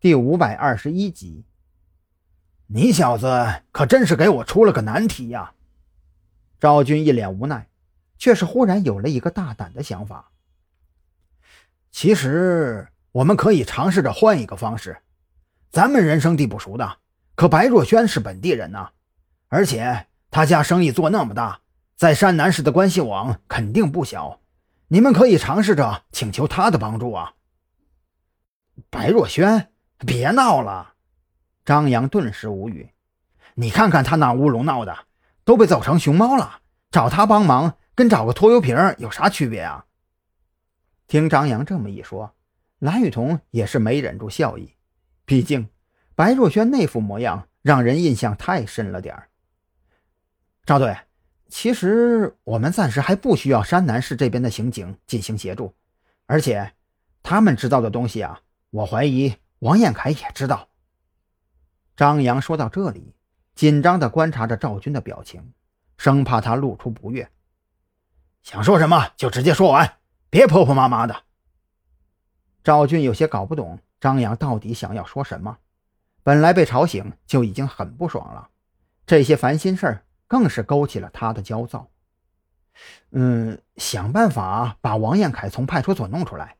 第五百二十一集，你小子可真是给我出了个难题呀！赵军一脸无奈，却是忽然有了一个大胆的想法。其实，我们可以尝试着换一个方式。咱们人生地不熟的，可白若萱是本地人呐，而且他家生意做那么大，在山南市的关系网肯定不小。你们可以尝试着请求他的帮助啊！白若萱。别闹了！张扬顿时无语。你看看他那乌龙闹的，都被揍成熊猫了，找他帮忙跟找个拖油瓶有啥区别啊？听张扬这么一说，蓝雨桐也是没忍住笑意。毕竟白若萱那副模样让人印象太深了点儿。赵队，其实我们暂时还不需要山南市这边的刑警进行协助，而且他们知道的东西啊，我怀疑。王彦凯也知道。张扬说到这里，紧张地观察着赵军的表情，生怕他露出不悦。想说什么就直接说完，别婆婆妈妈的。赵军有些搞不懂张扬到底想要说什么。本来被吵醒就已经很不爽了，这些烦心事儿更是勾起了他的焦躁。嗯，想办法把王彦凯从派出所弄出来。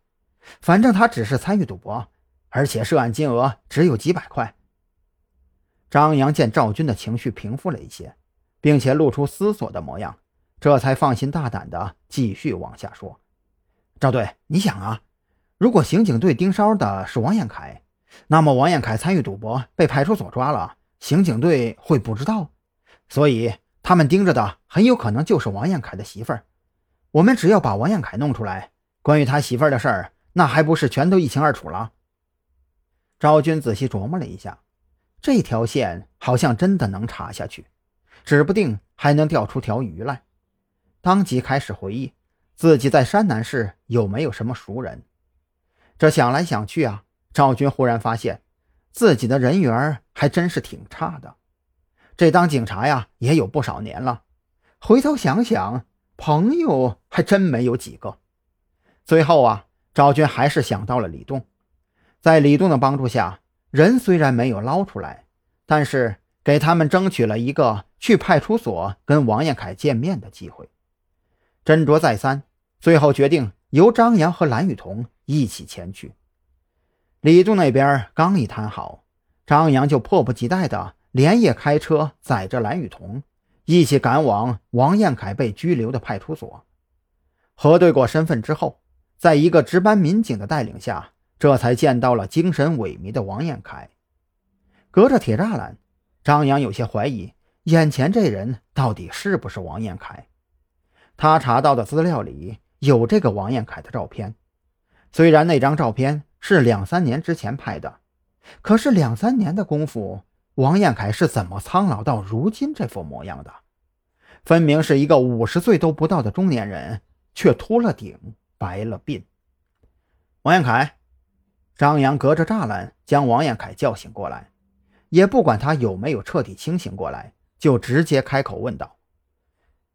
反正他只是参与赌博。而且涉案金额只有几百块。张扬见赵军的情绪平复了一些，并且露出思索的模样，这才放心大胆的继续往下说：“赵队，你想啊，如果刑警队盯梢的是王彦凯，那么王彦凯参与赌博被派出所抓了，刑警队会不知道，所以他们盯着的很有可能就是王彦凯的媳妇儿。我们只要把王彦凯弄出来，关于他媳妇儿的事儿，那还不是全都一清二楚了？”赵军仔细琢磨了一下，这条线好像真的能查下去，指不定还能钓出条鱼来。当即开始回忆自己在山南市有没有什么熟人。这想来想去啊，赵军忽然发现自己的人缘还真是挺差的。这当警察呀也有不少年了，回头想想，朋友还真没有几个。最后啊，赵军还是想到了李栋。在李栋的帮助下，人虽然没有捞出来，但是给他们争取了一个去派出所跟王彦凯见面的机会。斟酌再三，最后决定由张扬和蓝雨桐一起前去。李栋那边刚一谈好，张扬就迫不及待地连夜开车载着蓝雨桐一起赶往王彦凯被拘留的派出所。核对过身份之后，在一个值班民警的带领下。这才见到了精神萎靡的王彦凯，隔着铁栅栏，张扬有些怀疑眼前这人到底是不是王彦凯。他查到的资料里有这个王彦凯的照片，虽然那张照片是两三年之前拍的，可是两三年的功夫，王彦凯是怎么苍老到如今这副模样的？分明是一个五十岁都不到的中年人，却秃了顶，白了鬓。王彦凯。张扬隔着栅栏将王彦凯叫醒过来，也不管他有没有彻底清醒过来，就直接开口问道：“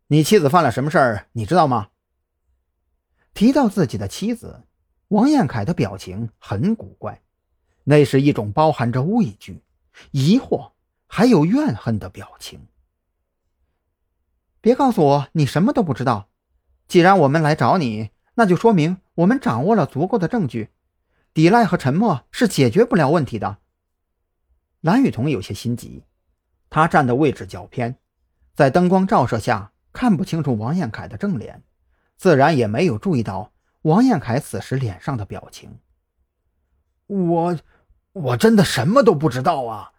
你妻子犯了什么事儿？你知道吗？”提到自己的妻子，王彦凯的表情很古怪，那是一种包含着畏惧、疑惑还有怨恨的表情。别告诉我你什么都不知道，既然我们来找你，那就说明我们掌握了足够的证据。抵赖和沉默是解决不了问题的。蓝雨桐有些心急，他站的位置较偏，在灯光照射下看不清楚王彦凯的正脸，自然也没有注意到王彦凯此时脸上的表情。我，我真的什么都不知道啊！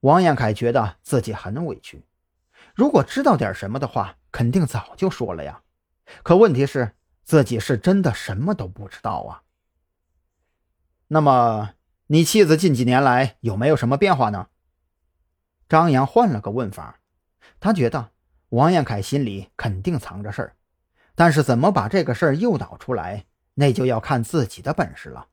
王彦凯觉得自己很委屈，如果知道点什么的话，肯定早就说了呀。可问题是，自己是真的什么都不知道啊。那么，你妻子近几年来有没有什么变化呢？张扬换了个问法，他觉得王彦凯心里肯定藏着事儿，但是怎么把这个事儿诱导出来，那就要看自己的本事了。